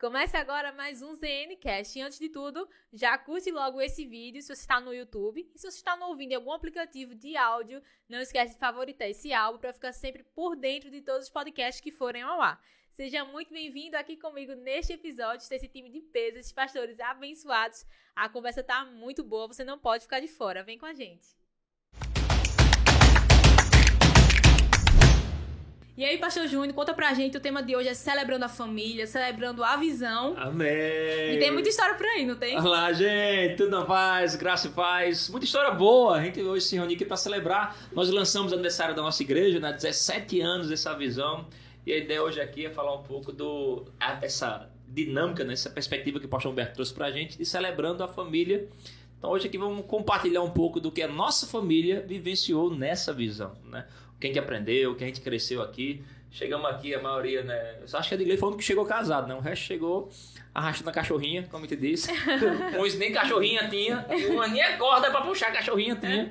Começa agora mais um ZNCast. E antes de tudo, já curte logo esse vídeo se você está no YouTube. E se você está ouvindo em algum aplicativo de áudio, não esquece de favoritar esse álbum para ficar sempre por dentro de todos os podcasts que forem ao ar. Seja muito bem-vindo aqui comigo neste episódio desse time de peso, esses pastores abençoados. A conversa tá muito boa, você não pode ficar de fora. Vem com a gente. E aí, Pastor Júnior, conta pra gente, o tema de hoje é celebrando a família, celebrando a visão. Amém. E tem muita história por aí, não tem? Olá, gente, tudo na paz, graça e paz. Muita história boa. A gente hoje se reuniu aqui para celebrar. Nós lançamos o aniversário da nossa igreja, né? 17 anos dessa visão. E a ideia hoje aqui é falar um pouco do essa dinâmica, né, essa perspectiva que o pastor Humberto trouxe para a gente de celebrando a família. Então hoje aqui vamos compartilhar um pouco do que a nossa família vivenciou nessa visão, né? O que a gente aprendeu, o que a gente cresceu aqui. Chegamos aqui, a maioria, né? Eu acho que a igreja falando que chegou casado, né? O resto chegou arrastando a cachorrinha, como te disse. Uns nem cachorrinha tinha, uma nem acorda para puxar a cachorrinha tinha.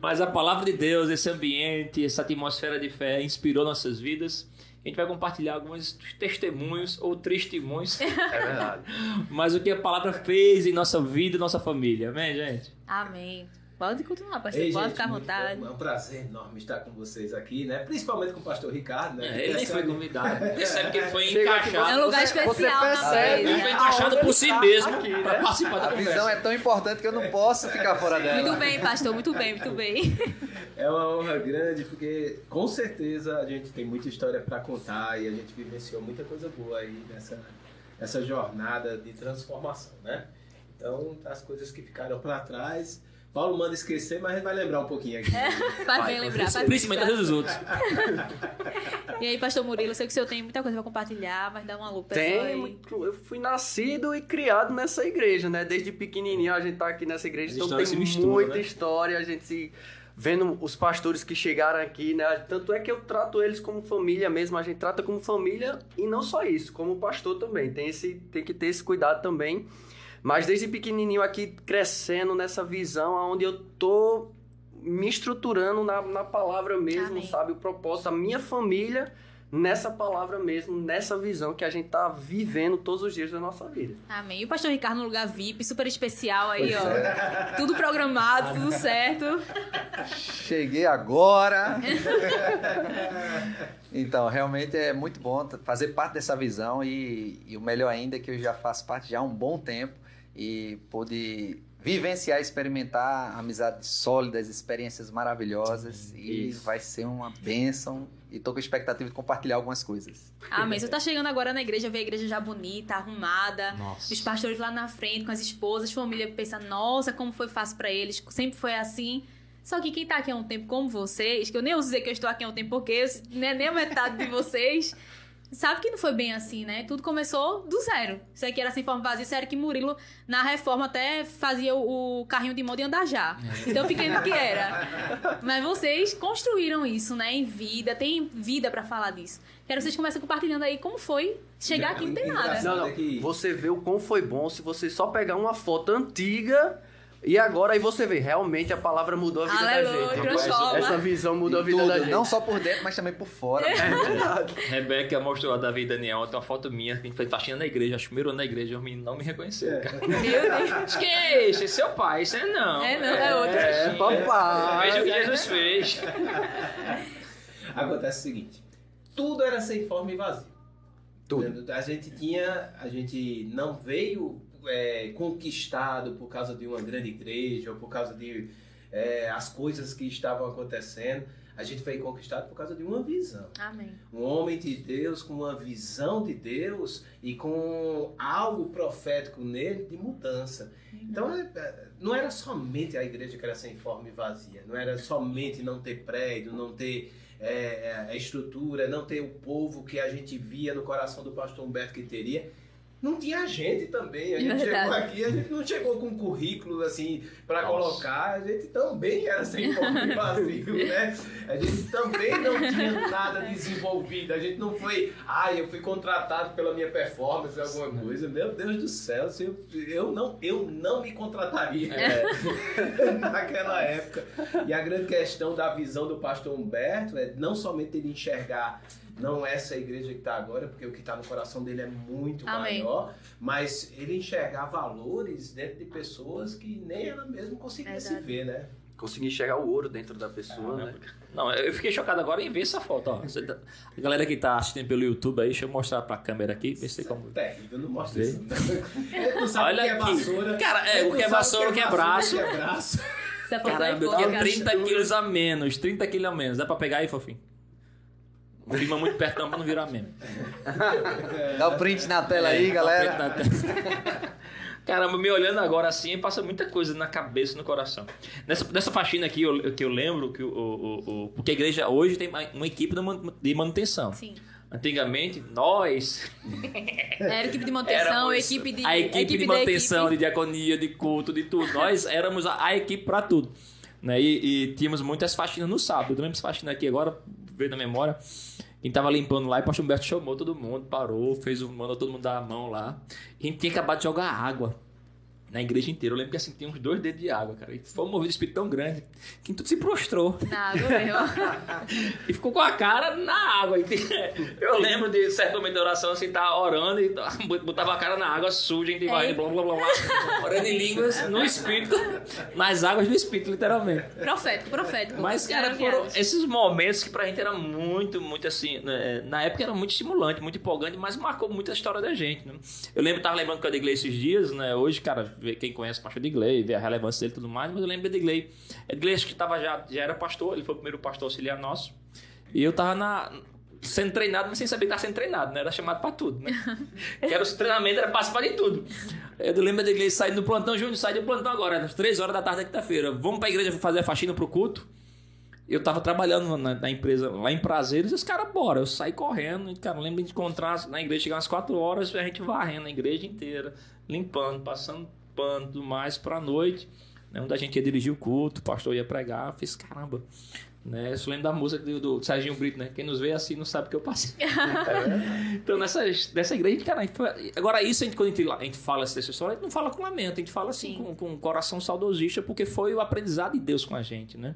Mas a palavra de Deus, esse ambiente, essa atmosfera de fé inspirou nossas vidas. A gente vai compartilhar alguns testemunhos ou testemunhos. É verdade. Mas o que a palavra fez em nossa vida e nossa família. Amém, gente? Amém. Pode continuar, pastor. Ei, pode gente, ficar à vontade. É um prazer enorme estar com vocês aqui, né? Principalmente com o pastor Ricardo, né? É, ele nem foi convidado. Percebe que ele foi encaixado. É um lugar especial na mesa. Ele foi encaixado por si mesmo aqui, né? para participar da A conversa. visão é tão importante que eu não posso ficar fora dela. Muito bem, pastor. Muito bem, muito bem. É uma honra grande porque, com certeza, a gente tem muita história para contar e a gente vivenciou muita coisa boa aí nessa, nessa jornada de transformação, né? Então, as coisas que ficaram para trás Paulo manda esquecer, mas a gente vai lembrar um pouquinho aqui. É, faz bem lembrar. Faz Principalmente dos outros. e aí, pastor Murilo, eu sei que o senhor tem muita coisa pra compartilhar, mas dá uma lupa. Tem, eu fui nascido e criado nessa igreja, né? Desde pequenininho a gente tá aqui nessa igreja, então tem mistura, muita né? história, a gente se vendo os pastores que chegaram aqui, né? Tanto é que eu trato eles como família mesmo, a gente trata como família e não só isso, como pastor também. Tem esse tem que ter esse cuidado também mas desde pequenininho aqui crescendo nessa visão onde eu tô me estruturando na, na palavra mesmo, Amém. sabe? O propósito, a minha família nessa palavra mesmo, nessa visão que a gente tá vivendo todos os dias da nossa vida. Amém. E o pastor Ricardo no lugar VIP, super especial aí, ó. É. Tudo programado, tudo certo. Cheguei agora. então, realmente é muito bom fazer parte dessa visão e, e o melhor ainda é que eu já faço parte já há um bom tempo e pude vivenciar, experimentar amizades sólidas, experiências maravilhosas Isso. e vai ser uma bênção e tô com expectativa de compartilhar algumas coisas. Amém. Você tá chegando agora na igreja, vê a igreja já bonita, arrumada, nossa. os pastores lá na frente com as esposas, família pensa, nossa, como foi fácil para eles, sempre foi assim. Só que quem tá aqui há um tempo como vocês, que eu nem uso dizer que eu estou aqui há um tempo porque eu, né, nem a metade de vocês sabe que não foi bem assim, né? Tudo começou do zero. Isso aqui era sem forma vazia, isso era que Murilo, na reforma, até fazia o, o carrinho de mão de andar já. Então pequeno que era. Mas vocês construíram isso, né? Em vida, tem vida para falar disso. Quero que vocês comecem compartilhando aí como foi chegar aqui e não tem nada. Não, não. Você vê o quão foi bom se você só pegar uma foto antiga e agora aí você vê, realmente a palavra mudou a vida Aleluia, da gente. Transforma. Essa visão mudou a vida tudo, da gente. Não só por dentro, mas também por fora. É verdade. Rebeca mostrou a Davi e Daniel, tem uma foto minha, que a gente fez faxina na igreja, acho que primeiro na igreja, os meninos não me reconheceram, cara. Meu Deus. que é esse? É seu pai, isso é não. É não, é, outro. É, papai. Veja o que Jesus fez. Acontece o seguinte, tudo era sem forma e vazio. Tudo. A gente tinha, a gente não veio é, conquistado por causa de uma grande igreja ou por causa de é, as coisas que estavam acontecendo. A gente foi conquistado por causa de uma visão. Amém. Um homem de Deus com uma visão de Deus e com algo profético nele de mudança. Então, é, é, não era somente a igreja que era sem forma e vazia. Não era somente não ter prédio, não ter é, a estrutura, não ter o povo que a gente via no coração do pastor Humberto que teria não tinha gente também. A gente chegou aqui, a gente não chegou com currículo assim para colocar. A gente também era sem fome vazio, né? A gente também não tinha nada desenvolvido. A gente não foi, ah, eu fui contratado pela minha performance, alguma coisa. Meu Deus do céu, assim, eu, não, eu não me contrataria é. naquela época. E a grande questão da visão do pastor Humberto é não somente ele enxergar não essa igreja que está agora, porque o que está no coração dele é muito Amém. maior, mas ele enxergar valores dentro de pessoas que nem ela mesma conseguia se ver, né? Conseguir enxergar o ouro dentro da pessoa, é, né? Não, eu fiquei chocado agora em ver essa foto, ó. Tá, a galera que tá assistindo pelo YouTube aí, deixa eu mostrar pra câmera aqui, pensei como... É terrível, não mostra isso. Não. Olha o que é vassoura. Cara, é, o que é vassoura, o que é braço. O que é braço. Caramba, eu tinha 30 quilos a menos, 30 quilos a menos. Dá pra pegar aí, fofinho? Filma muito perto não pra não virar mesmo. Dá o print na tela é, aí, galera. Caramba, me olhando agora assim, passa muita coisa na cabeça e no coração. Nessa, nessa faxina aqui, eu, que eu lembro, que o, o, o, porque a igreja hoje tem uma equipe de manutenção. Sim. Antigamente, nós. Era equipe de manutenção, equipe de. A equipe, equipe de manutenção, equipe. de diaconia, de culto, de tudo. Nós éramos a, a equipe para tudo. Né? E, e, tínhamos muitas faxinas no sábado. Eu essa faxina aqui agora, veio na memória. Quem tava limpando lá, e o pastor Humberto chamou todo mundo, parou, fez um, mandou todo mundo dar a mão lá. A gente tinha acabado de jogar água na igreja inteira. Eu lembro que assim, tinha uns dois dedos de água, cara. E foi um movido de espírito tão grande que tudo se prostrou. Na água mesmo. e ficou com a cara na água. Eu lembro de certo momento da oração, assim, tá orando e botava a cara na água suja, gente vai, blá, blá, blá, blá, orando em línguas no espírito, nas águas do espírito, literalmente. Profético, profético. Mas, cara, foram esses momentos que pra gente era muito, muito assim, né? na época era muito estimulante, muito empolgante, mas marcou muito a história da gente, né? Eu lembro, tava lembrando que eu Edgley esses dias, né? Hoje, cara, quem conhece o pastor Edgley, vê a relevância dele e tudo mais, mas eu lembro de Edgley. Edgley acho que tava já, já era pastor, ele foi o primeiro pastor auxiliar nosso. E eu tava na, sendo treinado, mas sem saber que estava sendo treinado, né? Era chamado para tudo, né? que era o treinamento, era participar de tudo. Eu lembro da igreja saindo do plantão, Júnior, sai do plantão agora, às 3 horas da tarde da quinta-feira. Vamos para a igreja fazer a faxina pro culto. Eu tava trabalhando na, na empresa lá em Prazeres e os caras, bora. Eu saí correndo, e, cara, lembro de encontrar na igreja, chegar umas 4 horas a gente varrendo a igreja inteira, limpando, passando tudo mais pra noite. Né, onde a gente ia dirigir o culto, o pastor ia pregar. Eu fiz, caramba, né? Eu lembro da música do, do Serginho Brito, né? Quem nos vê assim não sabe o que eu passei. é. Então, nessa, nessa igreja, cara, agora isso, a gente, quando a gente, a gente fala essa história, a gente não fala com lamento, a gente fala assim, com, com um coração saudosista, porque foi o aprendizado de Deus com a gente, né?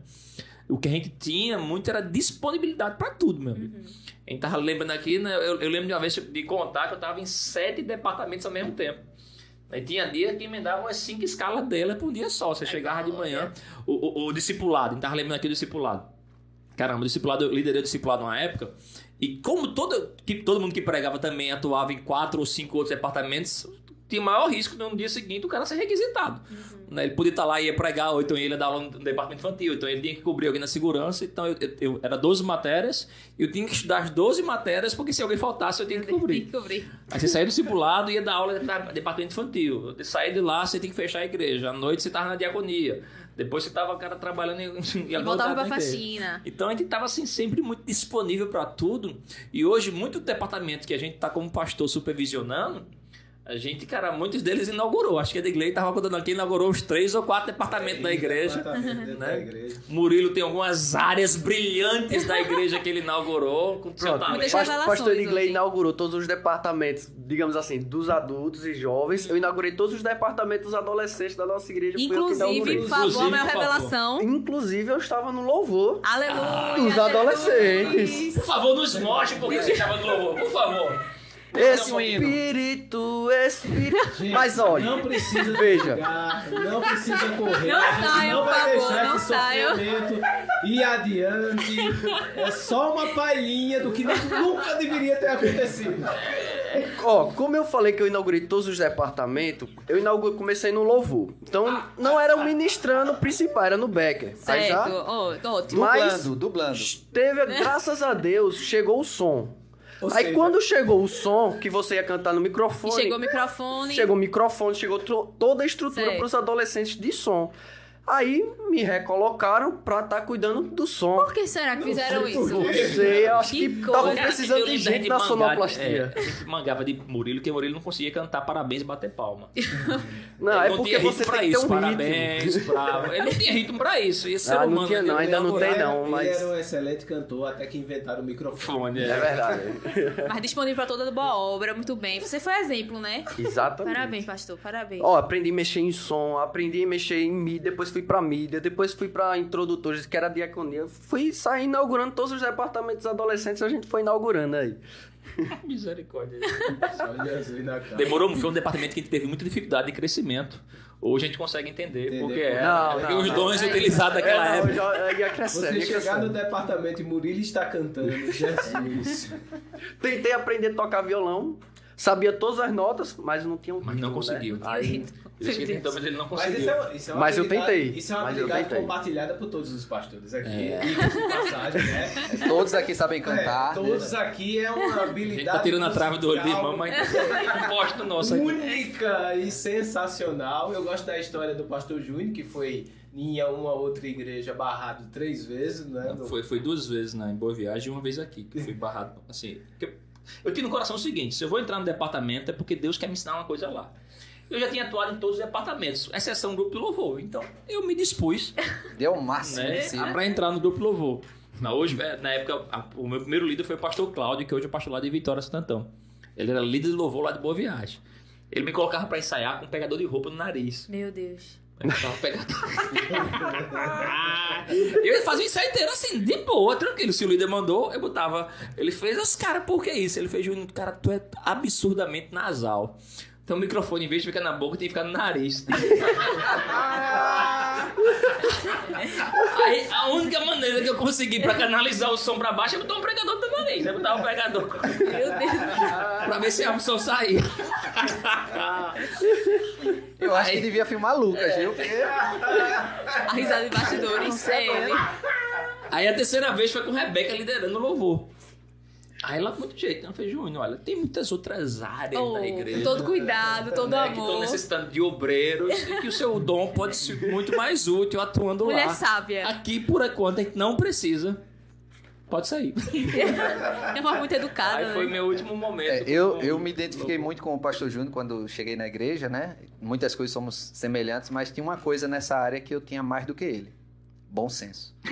O que a gente tinha muito era disponibilidade para tudo, meu amigo. Uhum. A gente tava lembrando aqui, né? Eu, eu, lembro de uma vez de contar que eu tava em sete departamentos ao mesmo tempo. Aí tinha dia que emendava umas cinco escalas dela por um dia só. Você chegava de manhã, o, o, o discipulado, a gente tava lembrando aqui do discipulado. Caramba, o discipulado, eu liderei o discipulado numa época. E como todo, que, todo mundo que pregava também atuava em quatro ou cinco outros departamentos, tinha maior risco no dia seguinte o cara ser requisitado. Uhum. Né? Ele podia estar lá e ia pregar, ou então ele ia dar aula no departamento infantil, então ele tinha que cobrir alguém na segurança. Então eu, eu, eu era 12 matérias, e eu tinha que estudar as 12 matérias, porque se alguém faltasse eu tinha que cobrir. que cobrir. Aí você saía do discipulado e ia dar aula no departamento infantil. Sair de lá, você tem que fechar a igreja. À noite você estava na diaconia. Depois você tava, cara, trabalhando em, e voltava pra faxina. Então a gente tava, assim, sempre muito disponível para tudo. E hoje, muito departamento que a gente tá como pastor supervisionando, a gente, cara, muitos deles inaugurou. Acho que a Edgley estava contando aqui, inaugurou uns três ou quatro departamentos da igreja. Né? Da igreja. Murilo tem algumas áreas brilhantes da igreja que ele inaugurou. Com Pronto, pastor, pastor Edgley inaugurou todos os departamentos, digamos assim, dos adultos e jovens. Eu inaugurei todos os departamentos dos adolescentes da nossa igreja. Inclusive, por favor, a minha revelação. Inclusive, eu estava no louvor. Aleluia! Dos adolescentes. Por favor, nos mostre por que você estava no louvor, por favor. Espírito, Espírito. Mas olha, não precisa veja, não precisa correr. Não saiam, por favor, não saiam. E adiante. É só uma palhinha do que nunca deveria ter acontecido. Ó, como eu falei que eu inaugurei todos os departamentos, eu inaugurei, comecei no louvor. Então, não era o ministrando principal, era no Becker. Certo. Aí já, oh, ótimo. Mas dublando, dublando. Teve, graças a Deus, chegou o som. Ou Aí seja... quando chegou o som, que você ia cantar no microfone. E chegou o microfone. Chegou o microfone, chegou toda a estrutura para os adolescentes de som. Aí me recolocaram pra estar tá cuidando do som. Por que será que fizeram isso? Não sei, eu acho que, que estavam precisando de gente na sonoplastia. É, a gente mangava de Murilo, que Murilo não conseguia cantar parabéns e bater palma. Não, é porque você tem que ter um parabéns, bravo. Ele não tinha ritmo pra isso. E ah, não tinha não, ainda não tem não. Mas... Ele era um excelente cantor até que inventaram o microfone. É, é verdade. mas disponível pra toda boa obra, muito bem. Você foi exemplo, né? Exatamente. Parabéns, pastor, parabéns. Ó, aprendi a mexer em som, aprendi a mexer em mi, depois fui fui para mídia, depois fui para introdutores, que era diaconia. Fui sair inaugurando todos os departamentos adolescentes, a gente foi inaugurando aí. Misericórdia. Demorou, foi um departamento que teve muita dificuldade de crescimento. Hoje a gente consegue entender Entender porque é. Não, não, os dons utilizados naquela é, época. Já, ia crescer, Você ia chegar no departamento e Murilo está cantando, Jesus. Tentei aprender a tocar violão, sabia todas as notas, mas não tinha um Mas não conseguiu. Né? Aí, ele tentou, mas ele não conseguiu. Mas, isso é, isso é mas eu tentei. Isso é uma habilidade compartilhada por todos os pastores aqui. É. E passagem, né? Todos aqui sabem cantar. É, todos aqui é uma habilidade. A gente tá tirando a trave do olho de irmão, mas posto nosso aqui. Única e sensacional. Eu gosto da história do pastor Júnior, que foi em uma outra igreja barrado três vezes, né? Foi, foi duas vezes né, em Boa Viagem e uma vez aqui, que fui barrado. Assim, eu tinha no coração o seguinte: se eu vou entrar no departamento é porque Deus quer me ensinar uma coisa lá. Eu já tinha atuado em todos os departamentos, exceção do grupo de louvor. Então, eu me dispus. Deu o máximo né, si, né? para entrar no grupo de louvor. Na, hoje, é, na época, a, o meu primeiro líder foi o pastor Cláudio, que hoje é o pastor lá de Vitória Santantão. Ele era líder de louvor lá de Boa Viagem. Ele me colocava para ensaiar com um pegador de roupa no nariz. Meu Deus. Eu pegador. eu fazia o ensaio inteiro assim, de boa, tranquilo. Se o líder mandou, eu botava. Ele fez os caras, por que isso? Ele fez, cara, tu é absurdamente nasal. Então o microfone, em vez de ficar na boca, tem que ficar no nariz. Aí a única maneira que eu consegui pra canalizar o som pra baixo é botar um pregador do nariz. Eu botava o pregador. Meu Deus. pra ver se a som saía. Eu acho que devia filmar Lucas, é. viu? Porque... A risada de bastidores. É Aí a terceira vez foi com Rebeca liderando o louvor. Aí ela com muito jeito, não fez Júnior, olha, tem muitas outras áreas oh, na igreja. Todo cuidado, todo né, amor. Que estão necessitando de obreiros e que o seu dom pode ser muito mais útil atuando Mulher lá. Mulher sábia. Aqui, por enquanto, a gente não precisa. Pode sair. é uma muito educada. Aí foi né? meu último momento. É, eu, eu me identifiquei muito com o pastor Júnior quando cheguei na igreja, né? Muitas coisas somos semelhantes, mas tinha uma coisa nessa área que eu tinha mais do que ele bom senso.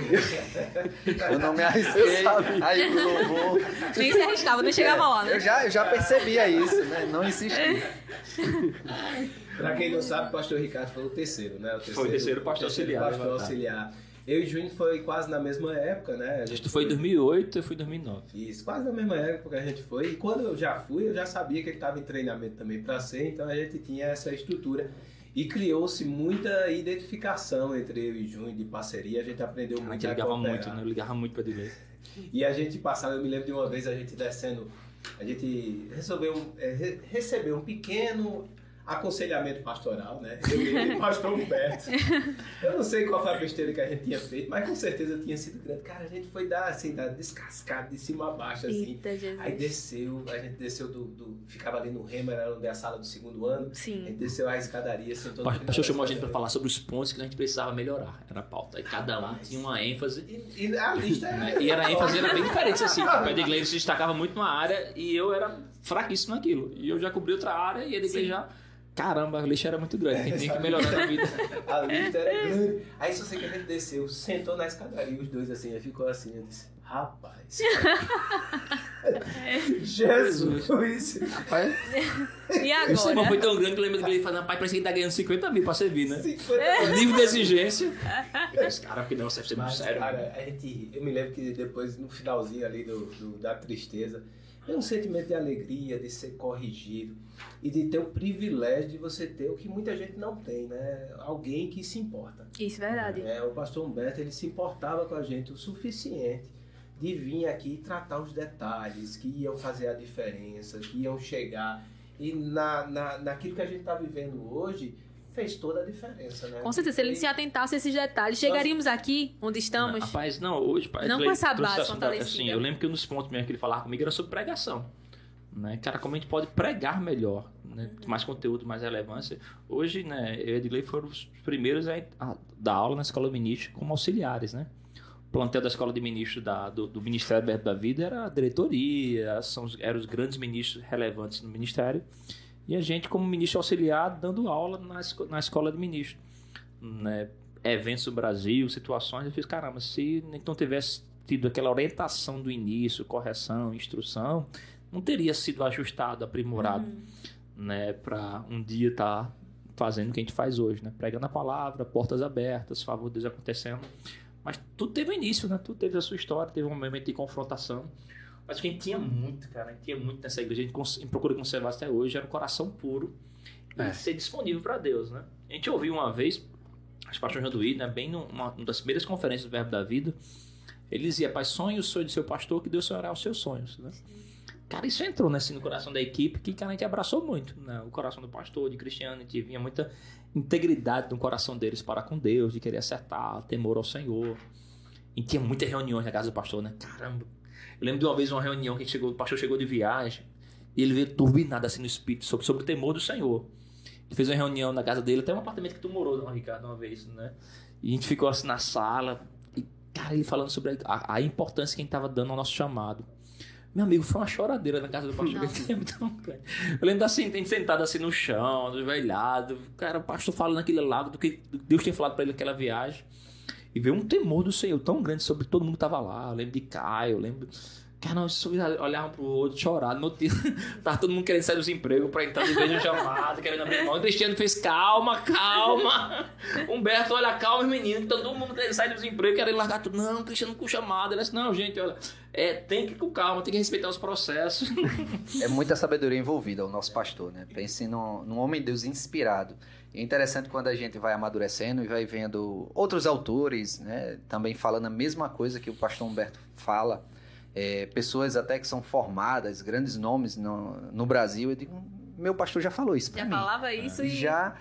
eu não me arrisquei aí pro louvor. Nem se arriscava, nem chegava lá, né? Eu já, eu já percebia isso, né? Não insisti. Pra quem não sabe, o pastor Ricardo foi o terceiro, né? O terceiro, foi o terceiro pastor terceiro auxiliar. Pastor auxiliar. Eu e o Júnior foi quase na mesma época, né? A gente tu foi em 2008, eu fui em 2009. Isso, quase na mesma época que a gente foi. E quando eu já fui, eu já sabia que ele estava em treinamento também para ser, então a gente tinha essa estrutura. E criou-se muita identificação entre eu e Júnior de parceria. A gente aprendeu muito. A gente ligava muito, né? Eu ligava muito para dizer. E a gente passava, eu me lembro de uma vez a gente descendo, a gente resolveu é, receber um pequeno aconselhamento pastoral, né? Eu e o pastor Humberto. Eu não sei qual foi a besteira que a gente tinha feito, mas com certeza tinha sido grande. Cara, a gente foi dar assim, dar descascado de cima a baixo, assim. Eita, aí desceu, a gente desceu do, do, Ficava ali no Rema, era onde é a sala do segundo ano. Sim. A gente desceu a escadaria, sentou O pastor chamou a gente para falar sobre os pontos que a gente precisava melhorar. Era a pauta. E cada lá tinha uma ênfase. E, e a lista era. Né? E era a ênfase era bem diferente, assim. O de igreja se destacava muito numa área e eu era fraquíssimo naquilo. E eu já cobri outra área e ele já Caramba, a lixa era muito grande, é, tinha que melhorar na vida. a lixa era grande. Aí só sei que a gente desceu, sentou na escadaria, os dois assim, aí ficou assim, eu disse, rapaz. Jesus! Rapaz. E agora? Esse irmão foi tão grande que eu lembro dele falando, rapaz, parece que ele tá ganhando 50 mil pra servir, né? 50 mil. Nível de exigência. Esse cara, porque não, você deve ser muito sério. Cara, a gente, eu me lembro que depois, no finalzinho ali do, do da tristeza, é um sentimento de alegria, de ser corrigido e de ter o privilégio de você ter o que muita gente não tem, né? Alguém que se importa. Isso é verdade. É, o pastor Humberto, ele se importava com a gente o suficiente de vir aqui e tratar os detalhes que iam fazer a diferença, que iam chegar. E na, na, naquilo que a gente está vivendo hoje, fez toda a diferença, né? Com certeza, se ele se atentasse a esses detalhes, chegaríamos Nós... aqui onde estamos. Não, rapaz, não, hoje, pai, não com essa base fortalecida. Assim, eu lembro que um dos pontos mesmo que ele falava comigo era sobre pregação. Né? Cara, como a gente pode pregar melhor, né? Uhum. mais conteúdo, mais relevância. Hoje, né, eu e Edgley foram os primeiros a, a dar aula na escola de ministro como auxiliares, né? O plantel da escola de ministro da, do, do Ministério do Verbo da Vida era a diretoria, são, eram os grandes ministros relevantes no ministério. E a gente, como ministro auxiliar, dando aula na, na escola de ministro. Né? Eventos do Brasil, situações, eu fiz, caramba, se não tivesse tido aquela orientação do início, correção, instrução, não teria sido ajustado, aprimorado, uhum. né? Para um dia estar tá fazendo o que a gente faz hoje, né? Pregando a palavra, portas abertas, favor de Deus acontecendo. Mas tudo teve um início, né? Tudo teve a sua história, teve um momento de confrontação. Mas o que a gente tinha muito, cara, a gente tinha muito nessa igreja, a gente, a gente procura conservar até hoje, era um coração puro é. e ser disponível para Deus, né? A gente ouviu uma vez, o pastor Janduí, né? Bem numa, uma das primeiras conferências do Verbo da Vida, ele dizia, pai, sonhe o sonho do seu pastor, que Deus sonhará os seus sonhos, né? Cara, isso entrou né, assim, no coração da equipe, que cara, a gente abraçou muito. Né? O coração do pastor, de Cristiano, a gente vinha muita integridade no coração deles para com Deus, de querer acertar, temor ao Senhor. E tinha muitas reuniões na casa do pastor, né? Caramba. Eu lembro de uma vez uma reunião que chegou, o pastor chegou de viagem e ele veio turbinado assim no espírito sobre, sobre o temor do Senhor. Ele fez uma reunião na casa dele, até um apartamento que tu morou, não, Ricardo, uma vez, né? E a gente ficou assim na sala, e, cara, ele falando sobre a, a importância que a gente estava dando ao nosso chamado. Meu amigo, foi uma choradeira na casa do pastor. Eu lembro assim, a gente sentado assim no chão, velhado. Cara, o pastor falando aquele lado do que Deus tinha falado para ele naquela viagem. E veio um temor do Senhor tão grande sobre todo mundo que estava lá. Eu lembro de Caio, lembro Cara, nós olhavam pro outro, chorar. No dia, tava todo mundo querendo sair dos empregos pra entrar no igreja chamado, querendo abrir mão. O Cristiano fez calma, calma. Humberto, olha, calma, menino. Todo mundo querendo sair dos empregos, querendo largar tudo. Não, Cristiano com chamado. Ele disse, não, gente, olha, é, tem que ir com calma, tem que respeitar os processos. É muita sabedoria envolvida, o nosso pastor, né? Pense num, num homem de Deus inspirado. É interessante quando a gente vai amadurecendo e vai vendo outros autores, né? Também falando a mesma coisa que o pastor Humberto fala é, pessoas até que são formadas, grandes nomes no, no Brasil. Eu digo, meu pastor já falou isso. Já mim. falava isso e. Já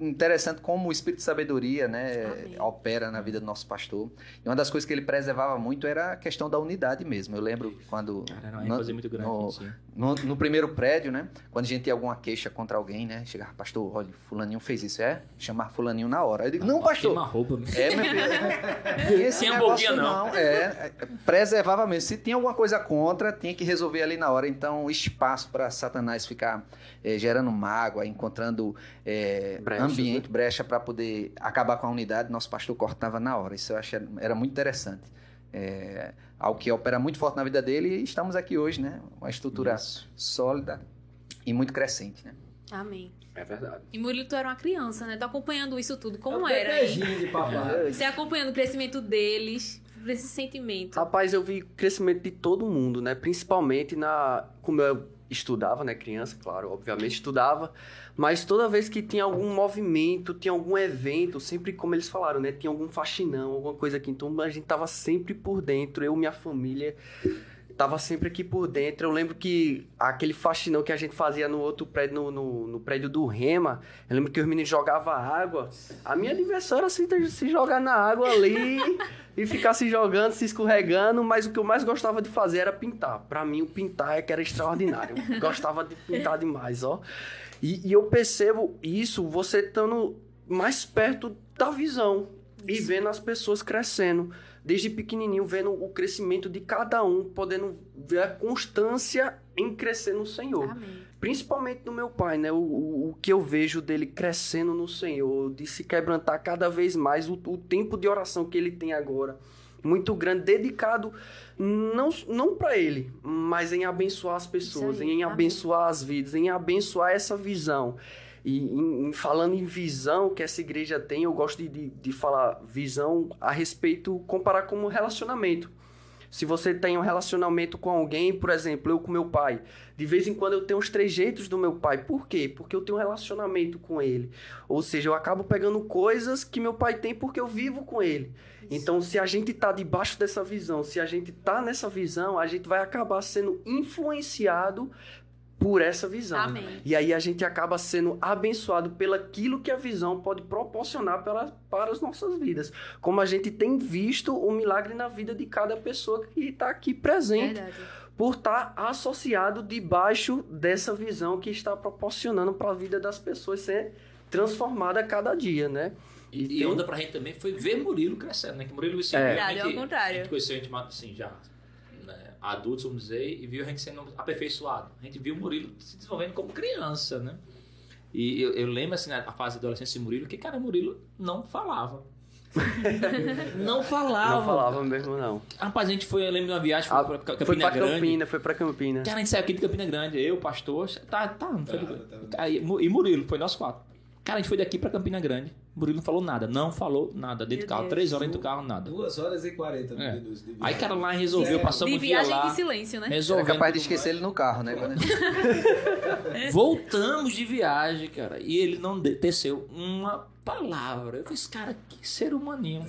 interessante como o espírito de sabedoria né, opera na vida do nosso pastor. E uma das coisas que ele preservava muito era a questão da unidade mesmo. Eu lembro quando. Cara, no, muito grande, no, no, no, primeiro prédio, né? Quando a gente tinha alguma queixa contra alguém, né? Chegava, pastor, olha, Fulaninho fez isso, é? Chamar Fulaninho na hora. Eu digo, não, pastor. Uma roupa, É, meu filho. Esse tinha negócio, não. não. É, preservava mesmo. Se tinha alguma coisa contra, tinha que resolver ali na hora. Então, espaço para Satanás ficar é, gerando mágoa, encontrando é, ambiente, né? brecha para poder acabar com a unidade, nosso pastor cortava na hora. Isso eu acho era muito interessante. É, algo que opera muito forte na vida dele e estamos aqui hoje, né? Uma estrutura Isso. sólida e muito crescente, né? Amém. É verdade. E Murilo, tu era uma criança, né? Tu acompanhando isso tudo. Como é era? De papai. Você acompanhando o crescimento deles, esse sentimento. Rapaz, eu vi crescimento de todo mundo, né? Principalmente na. Como eu estudava, né? Criança, claro, obviamente estudava. Mas toda vez que tinha algum movimento, tinha algum evento, sempre como eles falaram, né? Tinha algum faxinão, alguma coisa aqui. Então a gente tava sempre por dentro, eu minha família tava sempre aqui por dentro. Eu lembro que aquele faxinão que a gente fazia no outro prédio, no, no, no prédio do Rema, eu lembro que os meninos jogavam água. A minha diversão era se, se jogar na água ali e ficar se jogando, se escorregando, mas o que eu mais gostava de fazer era pintar. Para mim, o pintar é que era extraordinário. Eu gostava de pintar demais, ó. E, e eu percebo isso você estando mais perto da visão e vendo as pessoas crescendo desde pequenininho, vendo o crescimento de cada um, podendo ver a constância em crescer no Senhor. Amém. Principalmente no meu pai, né? O, o, o, que eu vejo dele crescendo no Senhor, de se quebrantar cada vez mais, o, o tempo de oração que ele tem agora, muito grande, dedicado não, não para ele, mas em abençoar as pessoas, aí, em amém. abençoar as vidas, em abençoar essa visão. E em, em, falando em visão que essa igreja tem, eu gosto de, de, de falar visão a respeito, comparar como relacionamento. Se você tem um relacionamento com alguém, por exemplo, eu com meu pai, de vez em quando eu tenho os trejeitos do meu pai. Por quê? Porque eu tenho um relacionamento com ele. Ou seja, eu acabo pegando coisas que meu pai tem porque eu vivo com ele. Então, se a gente está debaixo dessa visão, se a gente está nessa visão, a gente vai acabar sendo influenciado por essa visão. Amém. E aí a gente acaba sendo abençoado pelaquilo que a visão pode proporcionar para, para as nossas vidas. Como a gente tem visto o milagre na vida de cada pessoa que está aqui presente. Verdade. Por estar tá associado debaixo dessa visão que está proporcionando para a vida das pessoas ser transformada a cada dia, né? E, e onda pra gente também foi ver Murilo crescendo, né? Que Murilo, assim, é. Verdade, ao contrário. A gente conheceu a gente, assim, já adultos, vamos dizer, e viu a gente sendo aperfeiçoado. A gente viu o Murilo se desenvolvendo como criança, né? E eu, eu lembro, assim, na fase da adolescência de Murilo, que, cara, Murilo não falava. não falava. Não falava mesmo, não. Rapaz, a gente foi, eu lembro de uma viagem, foi ah, pra Campina foi pra Grande. Campina, foi pra Campina. Cara, a gente saiu aqui de Campina Grande, eu, pastor, tá, tá, não foi tá, tá, tá. E Murilo, foi nós quatro. Cara, a gente foi daqui pra Campina Grande. O Murilo não falou nada. Não falou nada. Dentro do carro. Deus. Três horas dentro do carro, nada. Duas horas e quarenta é. minutos de viagem. Aí, cara, lá resolveu. Passamos de viagem em silêncio, né? Resolvendo Era capaz de esquecer mais. ele no carro, né? Voltamos de viagem, cara. E ele não desceu uma palavra. Eu fiz, cara, que ser humaninho.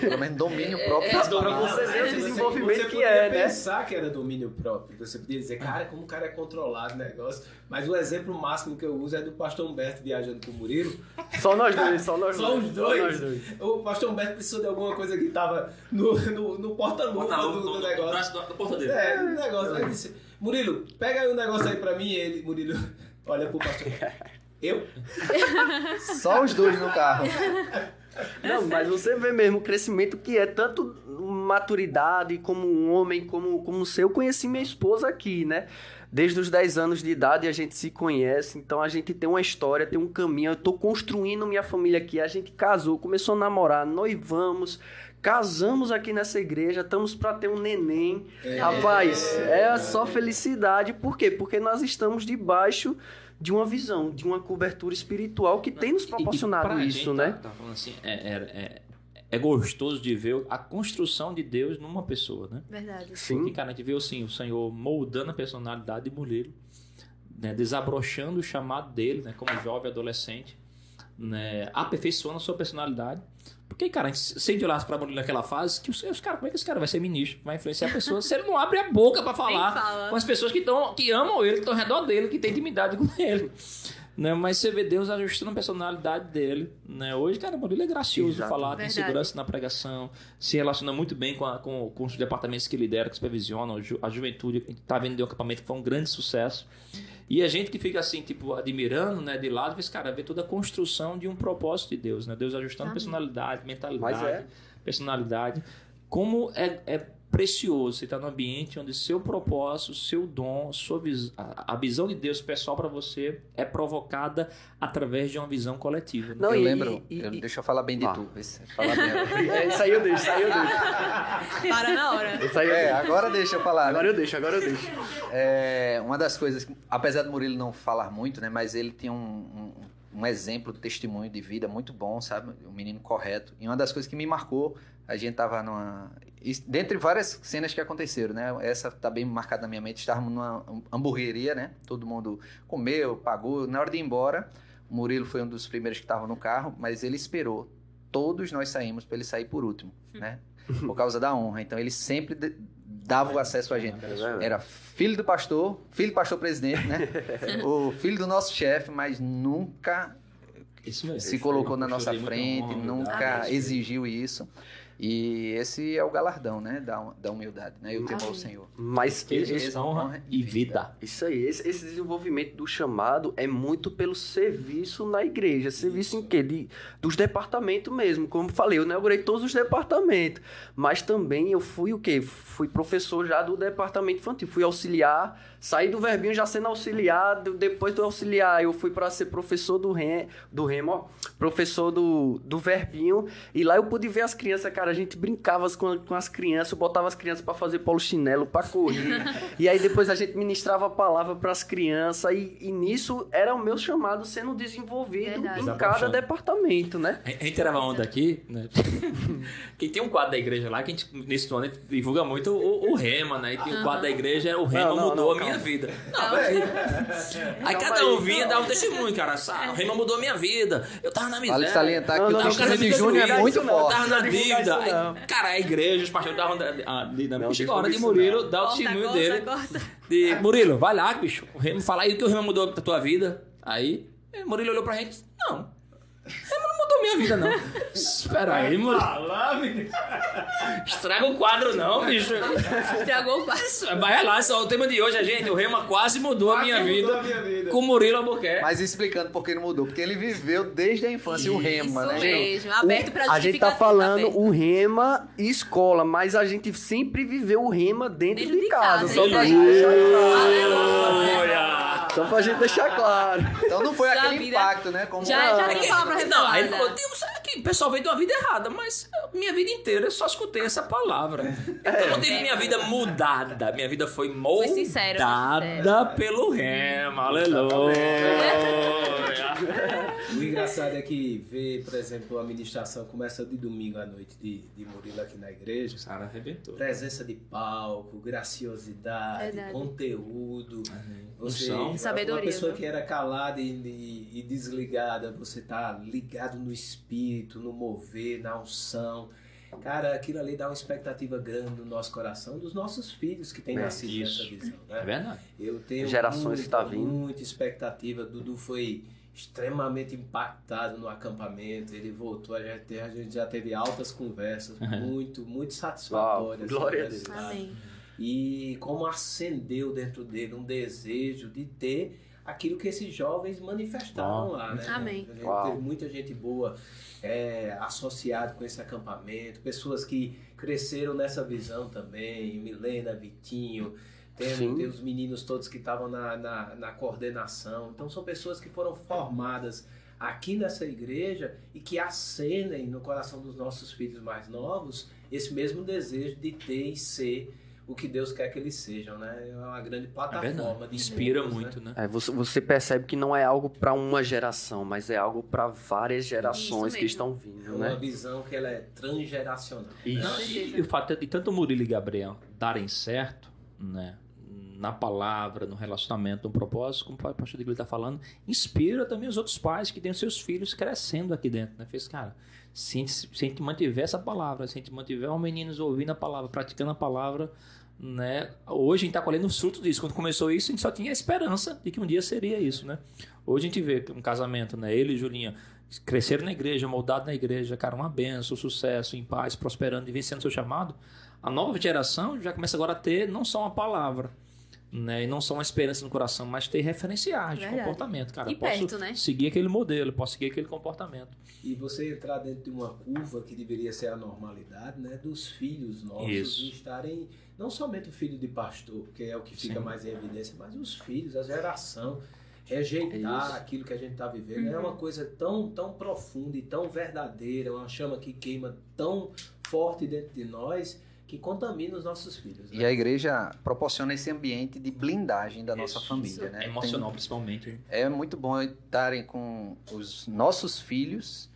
Pelo menos domínio próprio. É, pra você ver o desenvolvimento você que é, né? pensar que era domínio próprio. Você podia dizer, cara, como o cara é controlado o negócio. Mas o exemplo máximo que eu uso é do pastor Humberto viajando com o Murilo. Só nós dois, só nós só dois. Os dois. Só nós dois. O pastor Humberto precisou de alguma coisa que tava no, no, no porta-luva do, do, do, negócio. Do, do porta dele. É, no negócio. Ele disse, Murilo, pega aí um negócio aí pra mim. E ele, Murilo, olha pro pastor. Eu? Só os dois no carro. Não, mas você vê mesmo o crescimento que é tanto maturidade como um homem, como, como ser. Eu conheci minha esposa aqui, né? Desde os 10 anos de idade a gente se conhece, então a gente tem uma história, tem um caminho. Eu tô construindo minha família aqui. A gente casou, começou a namorar, noivamos, casamos aqui nessa igreja, estamos para ter um neném. É. Rapaz, é só felicidade. Por quê? Porque nós estamos debaixo de uma visão, de uma cobertura espiritual que tem nos proporcionado e, e isso, né? Tá, tá falando assim, é, é, é, é, gostoso de ver a construção de Deus numa pessoa, né? Verdade. Sim. Porque, cara, a gente vê assim, o Senhor moldando a personalidade de mulher, né? desabrochando o chamado dele, né? Como jovem adolescente, né? aperfeiçoando a sua personalidade porque, cara, se a gente olhasse pra Murilo naquela fase, que os, os cara, como é que esse cara vai ser ministro? Vai influenciar pessoas se ele não abre a boca para falar fala. com as pessoas que, tão, que amam ele, que estão ao redor dele, que têm intimidade com ele. Né? Mas você vê Deus ajustando a personalidade dele. Né? Hoje, cara, Murilo é gracioso Exato. falar, Verdade. tem segurança na pregação, se relaciona muito bem com, a, com, com os departamentos que lidera, que supervisionam, a juventude, que está vendo de um acampamento que foi um grande sucesso. E a gente que fica assim, tipo, admirando, né, de lado, vê, cara, vê toda a construção de um propósito de Deus, né? Deus ajustando Amém. personalidade, mentalidade, é. personalidade. Como é, é precioso você estar tá no ambiente onde seu propósito, seu dom, sua vis a, visão de Deus pessoal para você é provocada através de uma visão coletiva. Né? Não, eu e, lembro, e, eu, e, deixa eu falar bem de ah. tu. Falar bem. é, saiu deixa, saiu deixa. Para na hora. É, agora deixa eu falar. Né? Agora né? eu deixo, agora eu deixo. É, uma das coisas, apesar do Murilo não falar muito, né, mas ele tinha um, um, um exemplo, testemunho de vida muito bom, sabe? Um menino correto. E uma das coisas que me marcou, a gente tava numa dentre várias cenas que aconteceram, né? Essa tá bem marcada na minha mente. Estávamos numa hamburgueria, né? Todo mundo comeu, pagou. Na hora de ir embora, o Murilo foi um dos primeiros que estava no carro, mas ele esperou. Todos nós saímos para ele sair por último, né? Por causa da honra. Então ele sempre dava o acesso a gente. É Era filho do pastor, filho do pastor presidente, né? o filho do nosso chefe, mas nunca se colocou na nossa frente, nunca exigiu isso. E esse é o galardão, né, da, da humildade, né, e o temor ao Senhor. Mas esse, honra e vida. Isso aí, esse, esse, desenvolvimento do chamado é muito pelo serviço na igreja, serviço em quê? De, dos departamentos mesmo, como falei, eu inaugurei todos os departamentos, mas também eu fui o quê? Fui professor já do departamento infantil, fui auxiliar, saí do verbinho já sendo auxiliar, depois do auxiliar eu fui para ser professor do remo, do remo, professor do, do verbinho, e lá eu pude ver as crianças, cara, a gente brincava com, com as crianças, botava as crianças para fazer polo chinelo, para correr. e aí depois a gente ministrava a palavra para as crianças e, e, nisso era o meu chamado sendo desenvolvido Verdade. em cada departamento, né? A gente tirava onda aqui, né? que tem um quadro da igreja lá que a gente, nesse ano, divulga muito o, o Rema, né? E tem um quadro da igreja, o Rema não, não, mudou não, a minha vida. Não, Aí cada um vinha, dava um testemunho, cara. O Rema mudou a minha vida. Eu tava na miséria. Vale salientar que o testemunho de Júnior é muito forte. Eu tava na dívida. Cara, a igreja, os pastores davam. Chegou a hora de Murilo dar o testemunho dele. De, Murilo, vai lá, bicho. Fala aí o que o Rema mudou da tua vida. Aí, Murilo olhou pra gente. Não. Rema não mudou minha vida, não. Espera aí, mano. Estraga o quadro, não, bicho. Estragou o quadro. Vai lá, só o tema de hoje, a gente. O Rema quase mudou, quase a, minha mudou a minha vida. Com o Murilo Albuquerque. Mas explicando por que não mudou. Porque ele viveu desde a infância Isso o Rema, né? mesmo, aberto pra A gente tá falando o Rema e escola, mas a gente sempre viveu o Rema dentro, dentro de, de, casa. casa. Só pra gente deixar claro. Só pra gente deixar claro. Então não foi aquele impacto, né? Como já, já tem palavra Não, aí ele falou, que o pessoal veio de uma vida errada, mas minha vida inteira eu só escutei essa palavra. Então eu não tive minha vida mudada. Minha vida foi moldada foi sincero, pelo rema. Aleluia. engraçado é que ver, por exemplo, a ministração começa de domingo à noite de, de Murilo aqui na igreja. Sara arrebentou. Presença de palco, graciosidade, Verdade. conteúdo. Você, Sabedoria. Uma pessoa que era calada e, e, e desligada, você tá ligado no espírito, no mover, na unção. Cara, aquilo ali dá uma expectativa grande no nosso coração, dos nossos filhos que têm é, nascido nessa visão. Né? É verdade. Eu tenho Gerações muito, tá vindo. muita expectativa. Dudu foi extremamente impactado no acampamento. Ele voltou, a gente, a gente já teve altas conversas, uhum. muito, muito satisfatórias. Uau, glória a Deus. Amém. E como acendeu dentro dele um desejo de ter aquilo que esses jovens manifestaram Uau. lá, né? Amém. Gente teve muita gente boa é, associada com esse acampamento, pessoas que cresceram nessa visão também, Milena, Vitinho, tem, tem os meninos todos que estavam na, na, na, coordenação. Então são pessoas que foram formadas aqui nessa igreja e que acendem no coração dos nossos filhos mais novos esse mesmo desejo de ter e ser o que Deus quer que eles sejam, né? É uma grande plataforma. É Inspira muito, né? né? É, você, você, percebe que não é algo para uma geração, mas é algo para várias gerações que estão vindo, é uma né? visão que ela é transgeracional. Isso. E, e, o fato de tanto Murilo e Gabriel darem certo, né? na palavra, no relacionamento, no propósito, como o pastor Digli está falando, inspira também os outros pais que têm seus filhos crescendo aqui dentro. Né? Fez, cara, se se a gente mantiver essa palavra, se a gente mantiver os meninos ouvindo a palavra, praticando a palavra, né? Hoje a gente está colhendo os frutos disso. Quando começou isso, a gente só tinha a esperança de que um dia seria isso, né? Hoje a gente vê um casamento, né? Ele e Julinha cresceram na igreja, moldados na igreja, cara, uma benção, sucesso, em paz, prosperando e vencendo seu chamado. A nova geração já começa agora a ter não só uma palavra, né? E não só uma esperança no coração, mas ter referenciais de comportamento, cara. E posso perto, né? seguir aquele modelo, posso seguir aquele comportamento. E você entrar dentro de uma curva que deveria ser a normalidade, né? Dos filhos nossos estarem não somente o filho de pastor, que é o que fica Sim. mais em evidência, mas os filhos, a geração rejeitar aquilo que a gente está vivendo uhum. é uma coisa tão tão profunda e tão verdadeira, uma chama que queima tão forte dentro de nós que contamina os nossos filhos. Né? E a igreja proporciona esse ambiente de blindagem da nossa Isso, família, né? Emocional, Tem, principalmente. É muito bom estarem com os nossos filhos,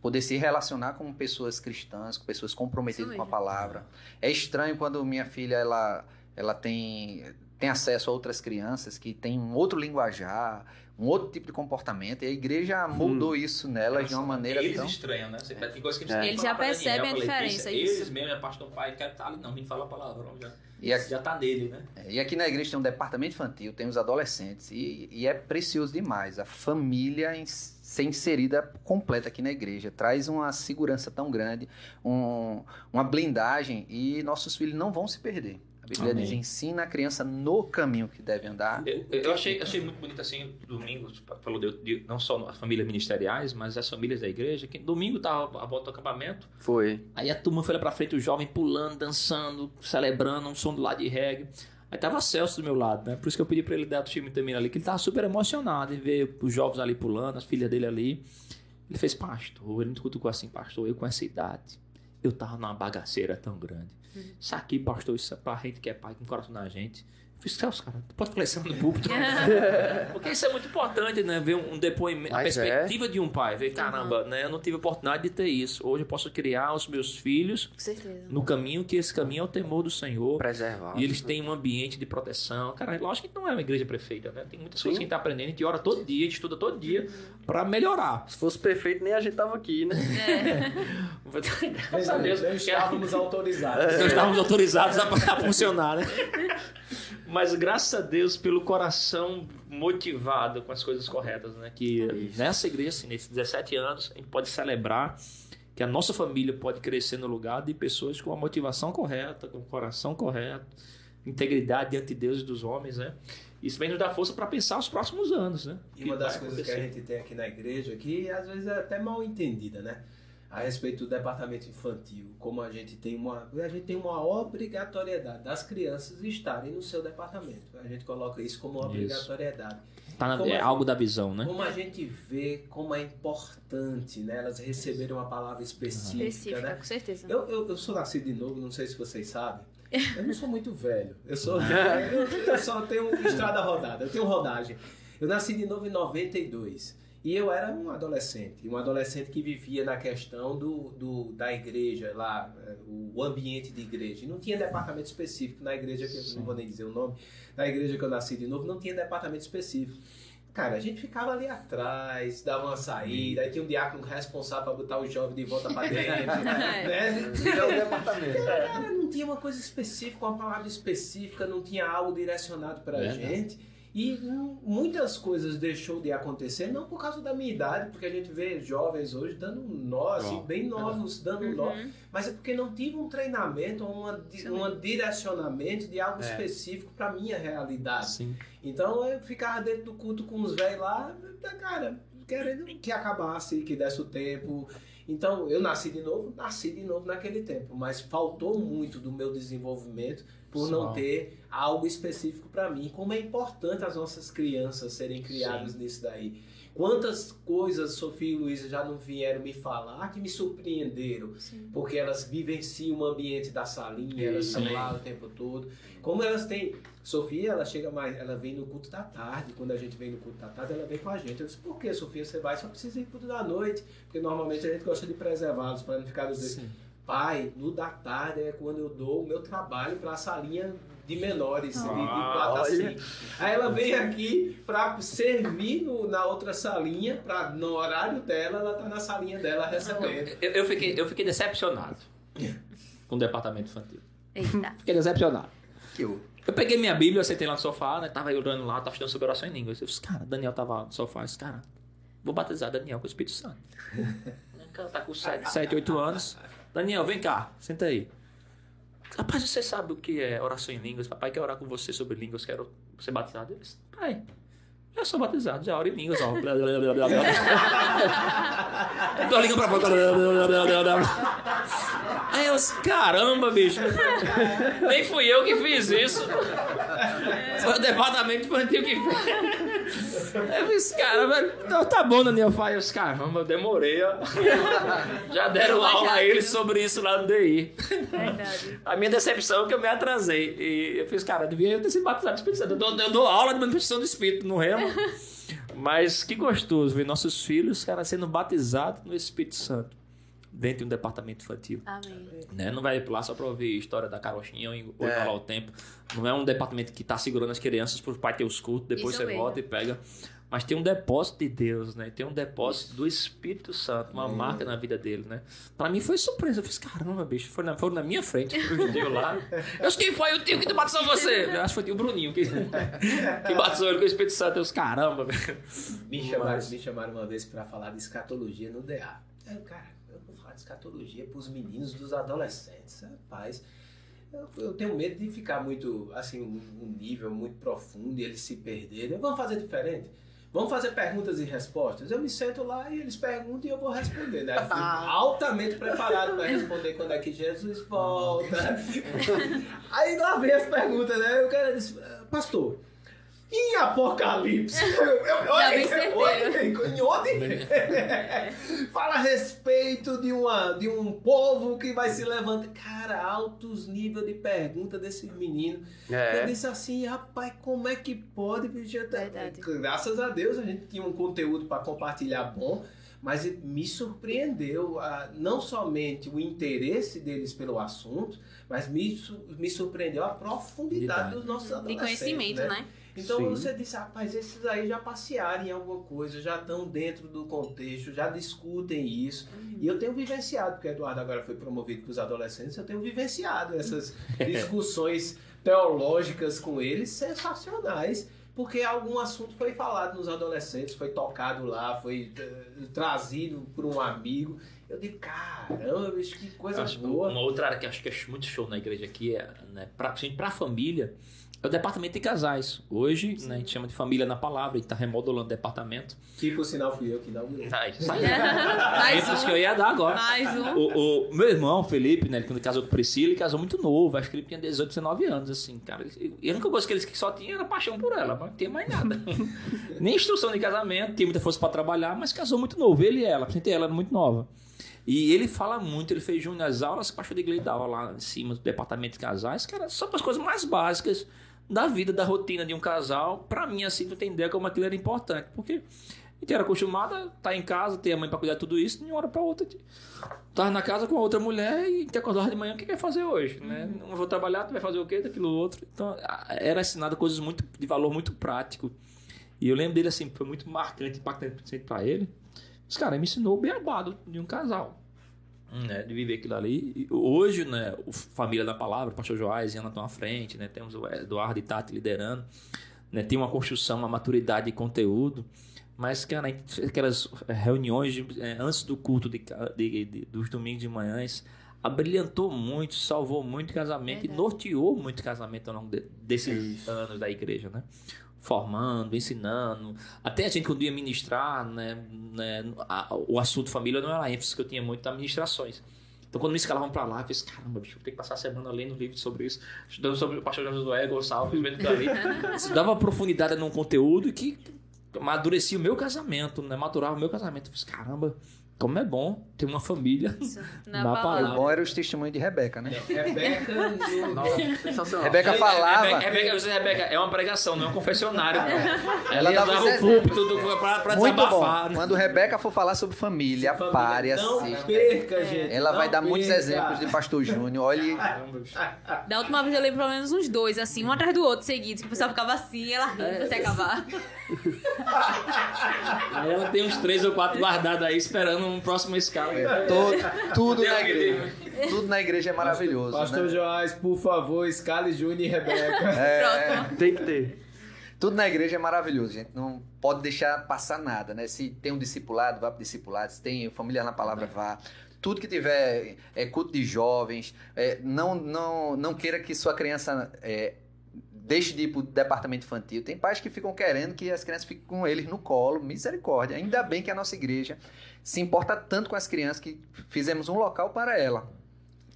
poder se relacionar com pessoas cristãs, com pessoas comprometidas com a palavra. É estranho quando minha filha ela, ela tem tem acesso a outras crianças que têm um outro linguajar, um outro tipo de comportamento, e a igreja moldou hum. isso nelas de uma maneira eles tão... estranham, né? Você tem coisa que é. Eles já percebem a diferença, é isso. Eles mesmo, é pastor pai, quer estar ali, não, me fala a palavra, já. E aqui, já está nele, né? É, e aqui na igreja tem um departamento infantil, tem os adolescentes, e, e é precioso demais. A família em, ser inserida completa aqui na igreja traz uma segurança tão grande, um, uma blindagem, e nossos filhos não vão se perder. A Bíblia Amém. diz: ensina a criança no caminho que deve andar. Eu, eu achei, achei muito bonito assim, domingo, falou de, de, não só as famílias ministeriais, mas as famílias da igreja, que domingo tava a volta do acampamento. Foi. Aí a turma foi lá pra frente, o jovem pulando, dançando, celebrando, um som do lado de reggae. Aí tava Celso do meu lado, né? Por isso que eu pedi pra ele dar o time também ali, que ele tava super emocionado em ver os jovens ali pulando, as filhas dele ali. Ele fez, pastor, ele me cutucou assim, pastor, eu com essa idade, eu tava numa bagaceira tão grande. Isso aqui, pastor, isso é pra gente que é pai com coração da gente. Fiz, Celso, cara, tu pode falar isso no púlpito? Porque isso é muito importante, né? Ver um depoimento, Mas a perspectiva é. de um pai. Ver, caramba, uhum. né? Eu não tive oportunidade de ter isso. Hoje eu posso criar os meus filhos no caminho que esse caminho é o temor do Senhor. Preservar. E eles têm um ambiente de proteção. Cara, lógico que não é uma igreja perfeita, né? Tem muitas Sim. coisas que a gente tá aprendendo, a gente ora todo dia, a gente estuda todo dia uhum. para melhorar. Se fosse perfeito, nem a gente tava aqui, né? É. Graças a Deus. estávamos autorizados. Nós estávamos autorizados a, a funcionar, né? Mas graças a Deus pelo coração motivado com as coisas corretas, né? Que nessa igreja, assim, nesses 17 anos, a gente pode celebrar que a nossa família pode crescer no lugar de pessoas com a motivação correta, com o coração correto, integridade diante de Deus e dos homens, né? Isso vem nos dar força para pensar os próximos anos, né? E uma das coisas acontecer. que a gente tem aqui na igreja, que às vezes é até mal entendida, né? A respeito do departamento infantil, como a gente tem uma, a gente tem uma obrigatoriedade das crianças estarem no seu departamento. A gente coloca isso como uma obrigatoriedade. Tá na, é algo da visão, né? Como a gente vê como é importante né, elas receberem uma palavra específica. Específica, né? com certeza. Eu, eu, eu sou nascido de novo, não sei se vocês sabem. Eu não sou muito velho. Eu sou. eu, eu só tenho estrada rodada, eu tenho rodagem. Eu nasci de novo em 92. E eu era um adolescente, um adolescente que vivia na questão do, do, da igreja lá, eh, o ambiente de igreja. Não tinha departamento específico na igreja, que eu não vou nem dizer o nome, na igreja que eu nasci de novo, não tinha departamento específico. Cara, a gente ficava ali atrás, dava uma saída, aí tinha um diácono responsável para botar o jovem de volta para dentro. né? Então, departamento. Cara, não tinha uma coisa específica, uma palavra específica, não tinha algo direcionado para a gente. E muitas coisas deixou de acontecer, não por causa da minha idade, porque a gente vê jovens hoje dando nó, assim, bem novos, dando uhum. nó, mas é porque não tive um treinamento, uma, um direcionamento de algo é. específico para minha realidade. Sim. Então eu ficava dentro do culto com os velhos lá, cara, querendo que acabasse, que desse o tempo. Então eu nasci de novo, nasci de novo naquele tempo, mas faltou muito do meu desenvolvimento por Só. não ter algo específico para mim. Como é importante as nossas crianças serem criadas Sim. nisso daí. Quantas coisas Sofia e Luísa já não vieram me falar que me surpreenderam, Sim. porque elas vivenciam o ambiente da salinha, elas estão lá o tempo todo. Como elas têm. Sofia, ela chega mais, ela vem no culto da tarde. Quando a gente vem no culto da tarde, ela vem com a gente. Eu disse, por que, Sofia, você vai? Só precisa ir no culto da noite. Porque normalmente a gente gosta de preservá-los para não ficar os Pai, no da tarde é quando eu dou o meu trabalho para a salinha de menores, ah, de, de assim. Aí ela vem aqui para servir no, na outra salinha, pra, no horário dela, ela tá na salinha dela recebendo. Eu, eu, fiquei, eu fiquei decepcionado com o departamento infantil. Eita. Fiquei decepcionado. Que eu... eu peguei minha Bíblia, eu sentei lá no sofá, né? Tava orando lá, tava estudando sobre oração em línguas. Eu disse, cara, Daniel tava no sofá, eu disse, cara, vou batizar Daniel com o Espírito Santo. tá com 7, 7 8 anos. Daniel, vem cá, senta aí. Rapaz, você sabe o que é oração em línguas? Papai quer orar com você sobre línguas, quero ser batizado. Ele disse, pai, já sou batizado, já oro em línguas. Ó. Tô ligando pra fora. Aí eu disse, caramba, bicho. Nem fui eu que fiz isso. Foi o departamento infantil que fez. Eu disse, cara, velho, então tá bom, Daniel. Eu disse, caramba, eu demorei, ó. Já deram aula a eles sobre isso lá no DI. Verdade. A minha decepção é que eu me atrasei. E eu fiz, cara, devia ter sido batizado no Espírito Santo. Eu dou, eu dou aula de manifestação do Espírito no Remo. Mas que gostoso ver nossos filhos, cara, sendo batizados no Espírito Santo dentro de um departamento infantil. Amém. Né? Não vai lá só para ouvir história da carochinha ou é. falar o tempo. Não é um departamento que está segurando as crianças para o pai ter os cultos, depois Isso você mesmo. volta e pega. Mas tem um depósito de Deus, né? Tem um depósito Isso. do Espírito Santo, uma é. marca na vida dele, né? Para mim foi surpresa. Eu fiz, caramba, bicho, foi na, foi na minha frente, o judeu lá. Eu disse, quem foi o tio que batizou você? Eu acho que foi o tio Bruninho que, que batizou ele com o Espírito Santo. Eu disse, caramba, Me chamaram, me chamaram uma vez para falar de escatologia no DA. Eu, cara, falar de escatologia para os meninos, dos adolescentes. Rapaz, eu, eu, tenho medo de ficar muito, assim, um, um nível muito profundo e eles se perderem. Vamos fazer diferente? Vamos fazer perguntas e respostas? Eu me sento lá e eles perguntam e eu vou responder, né? Fui altamente preparado para responder quando é que Jesus volta. Aí lá vem as perguntas, né? Eu quero dizer, pastor, em Apocalipse, olha, em onde? Fala a respeito de, uma, de um povo que vai se levantar. Cara, altos níveis de pergunta desse menino. É. Eu disse assim, rapaz, como é que pode? Verdade. Graças a Deus a gente tinha um conteúdo para compartilhar bom mas me surpreendeu não somente o interesse deles pelo assunto, mas me, me surpreendeu a profundidade Verdade. dos nossos adolescentes. De conhecimento, né? né? Então Sim. você disse, rapaz, esses aí já passearam em alguma coisa, já estão dentro do contexto, já discutem isso. Uhum. E eu tenho vivenciado, porque o Eduardo agora foi promovido para os adolescentes, eu tenho vivenciado essas discussões teológicas com eles sensacionais porque algum assunto foi falado nos adolescentes, foi tocado lá, foi uh, trazido por um amigo. Eu digo, caramba, bicho, que coisa boa. Uma outra área que acho que é muito show na igreja aqui é, né, para a família, é o departamento de casais. Hoje, né, a gente chama de família na palavra, a gente está remodulando o departamento. Que por sinal fui eu que inaugurei. Aí, Mais um. que eu ia dar agora. Mais um. O, o meu irmão, Felipe, né, quando casou com Priscila, ele casou muito novo. Acho que ele tinha 18, 19 anos, assim, cara. E a única coisa que ele só tinha era paixão por ela, mas não tinha mais nada. Nem instrução de casamento, tinha muita força para trabalhar, mas casou muito novo. Ele e ela, porque ela era muito nova. E ele fala muito, ele fez junto nas aulas que o pastor de igreja dava lá em cima do departamento de casais, que era só para as coisas mais básicas da vida, da rotina de um casal, para mim, assim, tu tem ideia como aquilo era importante. Porque gente era acostumada, tá em casa, ter a mãe para cuidar de tudo isso, de uma hora para outra. Tava na casa com a outra mulher e te acordava de manhã, o que quer fazer hoje? Né? Não vou trabalhar, tu vai fazer o quê? Daquilo outro. Então, era ensinado coisas muito de valor muito prático. E eu lembro dele assim, foi muito marcante, impactante para ele. Mas, cara, ele me ensinou o beabado de um casal. Né, de viver aquilo ali. E hoje, né, o Família da Palavra, o pastor Joás e Ana estão à frente, né, temos o Eduardo e Tati liderando, né, tem uma construção, uma maturidade de conteúdo. Mas, cara, aquelas reuniões de, é, antes do culto de, de, de, dos domingos de manhãs abrilhantou muito, salvou muito casamento Verdade. e norteou muito casamento ao longo de, desses anos da igreja, né? Formando, ensinando. Até a gente, quando ia ministrar, né, né a, o assunto família não era a ênfase que eu tinha muito nas ministrações. Então, quando me escalavam para lá, eu fiz, caramba, bicho, vou ter que passar a semana lendo livro sobre isso, estudando sobre o pastor Josué Gonçalves, vendo dali. Isso dava profundidade num conteúdo que amadurecia o meu casamento, né? Maturava o meu casamento. Eu fiz, caramba, como é bom ter uma família na, na palavra. O bom era os testemunhos de Rebeca, né? Rebeca, Rebeca falava. Rebeca, Rebeca, Rebeca, é uma pregação, não é um confessionário. Não. Ela dava o púlpito para pra Muito desabafar. Bom. Né? Quando Rebeca for falar sobre família, família pare, não assista. perca, gente. Ela vai dar perca. muitos exemplos de Pastor Júnior. Olhe. Da última vez eu lembro pelo menos uns dois, assim, um atrás do outro, seguidos, que o pessoal ficava assim ela rindo é. pra se acabar. Aí ela tem uns três ou quatro guardados aí esperando um próximo escala. É, todo, tudo na igreja. Tudo na igreja é maravilhoso. Pastor né? Joás, por favor, escale Júnior e Rebeca. É, tem que ter. Tudo na igreja é maravilhoso, gente. Não pode deixar passar nada, né? Se tem um discipulado, vá para discipulado. Se tem família na palavra, vá. Tudo que tiver é, culto de jovens, é, não, não, não queira que sua criança é, deixe de ir para o departamento infantil. Tem pais que ficam querendo que as crianças fiquem com eles no colo. Misericórdia. Ainda bem que a nossa igreja se importa tanto com as crianças que fizemos um local para ela.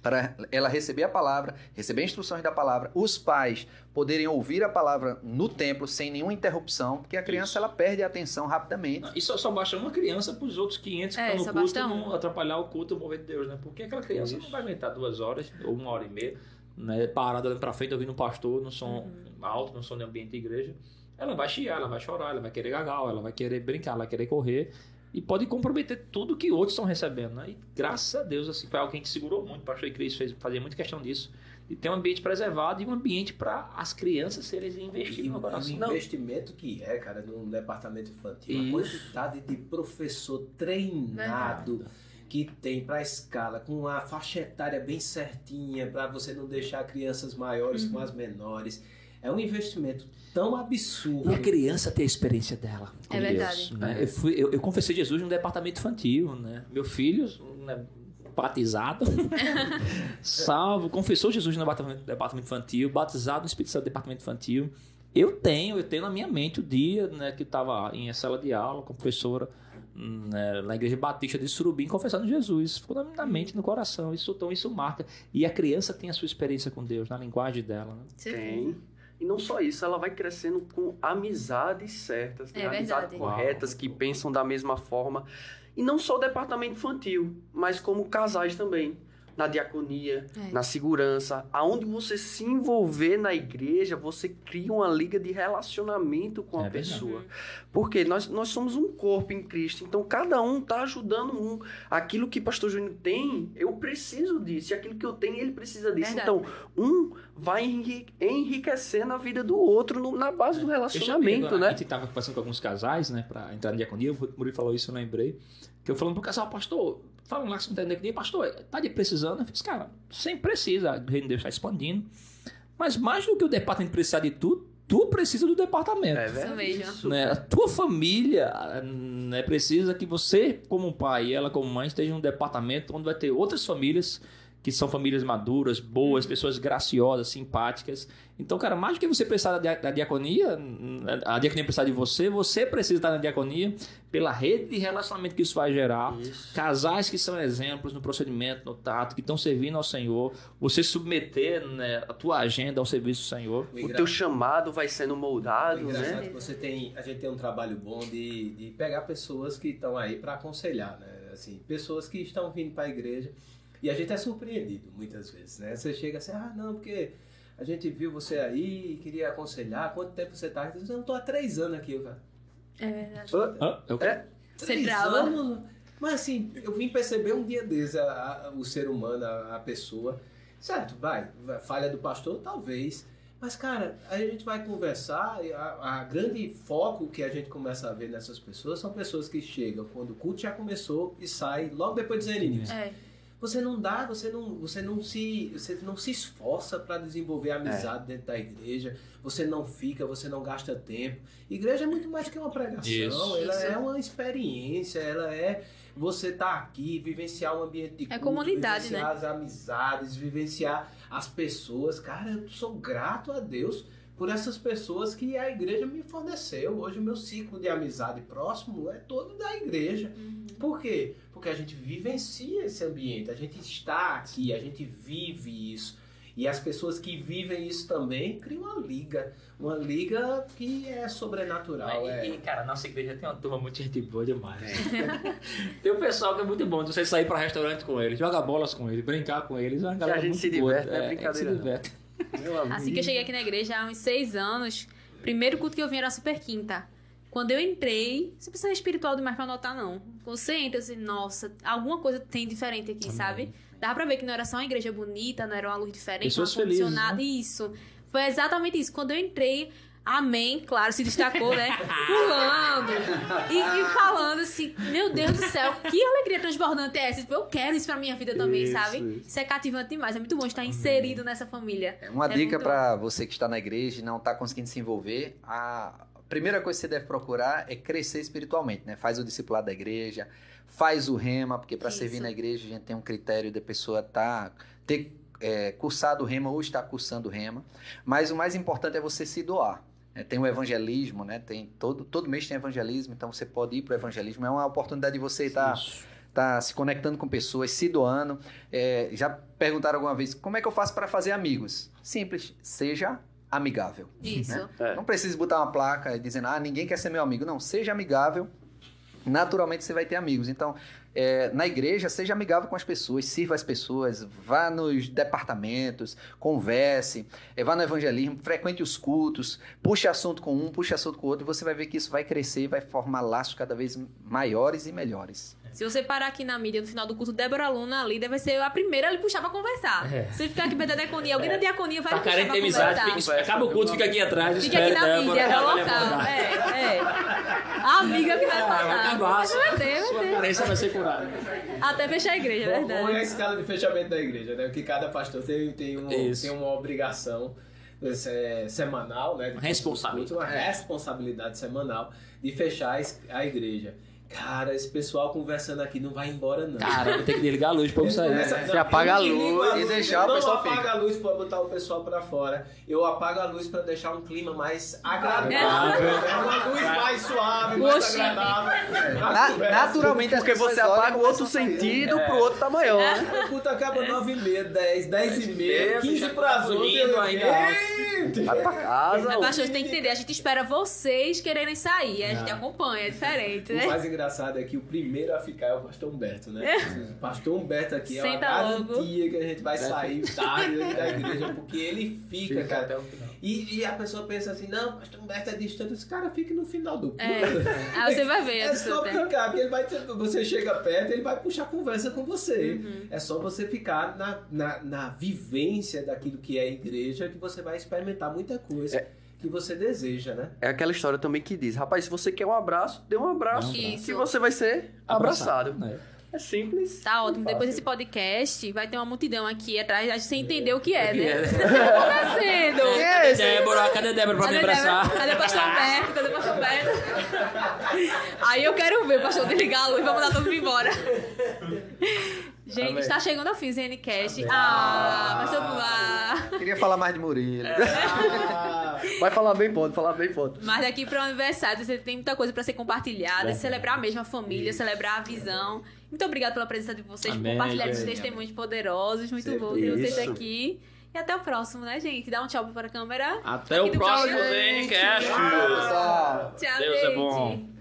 Para ela receber a palavra, receber instruções da palavra, os pais poderem ouvir a palavra no templo sem nenhuma interrupção, porque a criança Isso. ela perde a atenção rapidamente. Não, e só, só baixa uma criança para os outros 500 que é, estão no culto não atrapalhar o culto, o mover de Deus, né? Porque aquela criança Isso. não vai aguentar duas horas ou uma hora e meia, né? Parada olhando para frente, ouvindo um pastor no som uhum. alto, no som de ambiente de igreja. Ela vai chiar, ela vai chorar, ela vai querer gagal, ela vai querer brincar, ela vai querer correr e pode comprometer tudo que outros estão recebendo. Né? E graças a Deus, assim, foi alguém que segurou muito. O pastor Cris fez, fazia muita questão disso. De ter um ambiente preservado e um ambiente para as crianças serem investidas no coração. O investimento que é, cara, num departamento infantil, Isso. a quantidade de professor treinado. Que tem para a escala, com a faixa etária bem certinha, para você não deixar crianças maiores uhum. com as menores. É um investimento tão absurdo. E a criança ter a experiência dela. é Deus, verdade. Né? Eu, fui, eu, eu, confessei Jesus no departamento infantil. Né? Meu filho, né, batizado, salvo, confessou Jesus no departamento, departamento infantil, batizado no Espírito Santo no departamento infantil. Eu tenho, eu tenho na minha mente o dia né, que estava em sala de aula com a professora né, na igreja batista de Surubim confessando Jesus. Ficou na, na, mente, no coração. Isso, então, isso marca. E a criança tem a sua experiência com Deus, na linguagem dela. Né? Tem. E não só isso, ela vai crescendo com amizades certas, né? é amizades corretas, que pensam da mesma forma. E não só o departamento infantil, mas como casais também na diaconia, é. na segurança. Aonde você se envolver na igreja, você cria uma liga de relacionamento com a é pessoa. Porque nós, nós somos um corpo em Cristo. Então, cada um está ajudando um. Aquilo que o pastor Júnior tem, eu preciso disso. E aquilo que eu tenho, ele precisa disso. Verdade. Então, um vai enriquecendo a vida do outro no, na base do relacionamento, né? A gente estava conversando com alguns casais, né, para entrar na diaconia. O Murilo falou isso, eu lembrei. Que eu falando pro casal, pastor, falam lá que não tem pastor, tá de precisando? Eu fiz, cara, sempre precisa, o reino de Deus está expandindo. Mas mais do que o departamento precisar de tudo, tu precisa do departamento. É verdade. Né? A tua família né, precisa que você, como pai e ela como mãe, esteja um departamento onde vai ter outras famílias que são famílias maduras, boas, uhum. pessoas graciosas, simpáticas. Então, cara, mais do que você precisar da diaconia, a diaconia precisar de você, você precisa estar na diaconia pela rede de relacionamento que isso vai gerar. Isso. Casais que são exemplos no procedimento, no tato, que estão servindo ao Senhor. Você submeter né, a tua agenda ao serviço do Senhor. O, o teu chamado vai sendo moldado, né? Você tem, a gente tem um trabalho bom de, de pegar pessoas que estão aí para aconselhar, né? Assim, pessoas que estão vindo para a igreja e a gente é surpreendido muitas vezes, né? Você chega assim, ah, não, porque a gente viu você aí e queria aconselhar, quanto tempo você está? Eu não, estou há três anos aqui, cara. É verdade. Ah, eu... É, Você três trava. anos. Mas assim, eu vim perceber um dia desses a- a- o ser humano, a, a pessoa. Certo, vai, falha do pastor, talvez. Mas, cara, a gente vai conversar e a, a grande foco que a gente começa a ver nessas pessoas são pessoas que chegam quando o culto já começou e saem logo depois dizendo início. É. Você não dá, você não, você não se, você não se esforça para desenvolver amizade dentro da igreja. Você não fica, você não gasta tempo. Igreja é muito mais que uma pregação. Isso. Ela Isso. é uma experiência. Ela é você estar aqui, vivenciar o ambiente de É culto, comunidade, vivenciar as amizades, vivenciar as pessoas. Cara, eu sou grato a Deus por essas pessoas que a igreja me forneceu. Hoje o meu ciclo de amizade próximo é todo da igreja. Por quê? Porque a gente vivencia esse ambiente, a gente está aqui, a gente vive isso. E as pessoas que vivem isso também criam uma liga. Uma liga que é sobrenatural. E, é... e, cara, nossa igreja tem uma turma muito gente boa demais. tem um pessoal que é muito bom de você sair pra restaurante com eles, jogar bolas com eles, brincar com eles. É uma galera a gente muito se boa. diverte, não é a gente brincadeira, se diverte. Assim que eu cheguei aqui na igreja há uns seis anos, primeiro culto que eu vim era super quinta. Quando eu entrei, você precisa ser espiritual demais pra notar, não. Quando você entra, assim, nossa, alguma coisa tem diferente aqui, sabe? Dava pra ver que não era só uma igreja bonita, não era uma luz diferente, Pessoas uma felizes, condicionada. Isso. Foi exatamente isso. Quando eu entrei, amém, claro, se destacou, né? Pulando e, e falando assim, meu Deus do céu, que alegria transbordante é essa? Tipo, eu quero isso pra minha vida também, Isso, sabe? isso. Isso é cativante demais. É muito bom estar inserido nessa família. Uma É dica muito- para você que está na igreja e não está conseguindo se envolver, a primeira coisa que você deve procurar é crescer espiritualmente, né? Faz o discipulado da igreja, faz o rema, porque para servir na igreja a gente tem um critério da pessoa tá ter é, cursado o rema ou estar cursando o rema. Mas o mais importante é você se doar. Né? Tem o evangelismo, né? Tem todo, todo mês tem evangelismo, então você pode ir para o evangelismo. É uma oportunidade de você estar Isso. tá se conectando com pessoas, se doando. É, já perguntaram alguma vez, como é que eu faço para fazer amigos? Simples, seja amigável. Isso. né? É. Não precisa botar uma placa dizendo, ah, ninguém quer ser meu amigo. Não, seja amigável. Naturalmente você vai ter amigos. Então, é, na igreja, seja amigável com as pessoas, sirva as pessoas, vá nos departamentos, converse, é, vá no evangelismo, frequente os cultos, puxe assunto com um, puxe assunto com o outro, e você vai ver que isso vai crescer e vai formar laços cada vez maiores e melhores. Se você parar aqui na mídia no final do culto, Débora Luna, a líder, vai ser a primeira a lhe puxar pra conversar. É. Se você ficar aqui perto da diaconia, alguém da diaconia vai Tá lhe puxar pra de amizade, conversar. fica- acaba o culto, fica aqui atrás, Fica aqui na Débora, mídia, é o ela vai local. abordar. É, é. A amiga que vai Ah, vai falar. acabar, Mas vai ter, sua vai ter. carência vai ser curada. Até fechar a igreja, é Bom, bom é a verdade. escala de fechamento da igreja, né? Que cada pastor tem, tem, um, tem uma obrigação é, semanal, né? de Responsabilidade. Uma responsabilidade semanal de fechar a igreja. Cara, esse pessoal conversando aqui não vai embora, não. Cara, vou ter que desligar a luz pra eu sair. Começa- Você apaga a eu luz e deixar o não pessoal apaga fica. a luz pra botar o pessoal pra fora. Eu apago a luz pra deixar um clima mais agradável. É uma luz mais suave, mais Oxi. agradável. Na- naturalmente Porque você apaga o outro a sentido pro outro tá maior, né? O culto acaba 9 e meia, 10, 10 e meia, 15 já para as tá 8. bonito ainda. Vai pra casa. Mas, você tem que entender, a gente espera vocês quererem sair, a gente acompanha, é diferente, O né? mais engraçado é que o primeiro a ficar é o pastor Humberto, né? O pastor Humberto aqui é uma Senta logo. garantia que a gente vai sair tarde da igreja, porque ele fica, Fica cara. até o final. E, e a pessoa pensa assim, não, pastor Humberto é distante, esse cara fica no final do culto. É. Aí você vai ver É só ficar, porque ele vai ter- você chega perto, ele vai puxar conversa com você. Uhum. É só você ficar na, na, na vivência daquilo que é a igreja que você vai experimentar muita coisa que você deseja, né? É aquela história também que diz, rapaz, se você quer um abraço, dê um abraço, Dê um abraço. que você vai ser abraçado. né? É simples. Tá ótimo. e Depois desse podcast, vai ter uma multidão aqui atrás, a gente sem entender o que é, que né? é, né? O que tá acontecendo? é esse? Débora, cadê Débora pra me abraçar? Débora? Cadê o pastor Humberto? Cadê o pastor Humberto? Aí eu quero ver o pastor desligar a luz, vamos dar todo mundo embora. Gente, Amém. está chegando ao fim, ZNCast. Ah, pastor Humberto. Queria falar mais de Murilo. Ah, Vai falar bem ponto, falar bem ponto. Mas daqui para o aniversário você tem muita coisa para ser compartilhada, Verdade. celebrar mesmo a família, celebrar a visão. Muito obrigada pela presença de vocês, por Amém, compartilhar esses testemunhos poderosos. Muito Sempre bom ter vocês isso. aqui. E até o próximo, né, gente? Dá um tchau para a câmera. Até o Aqui do próximo. ZNCast. Tchau, Deus é gente. bom.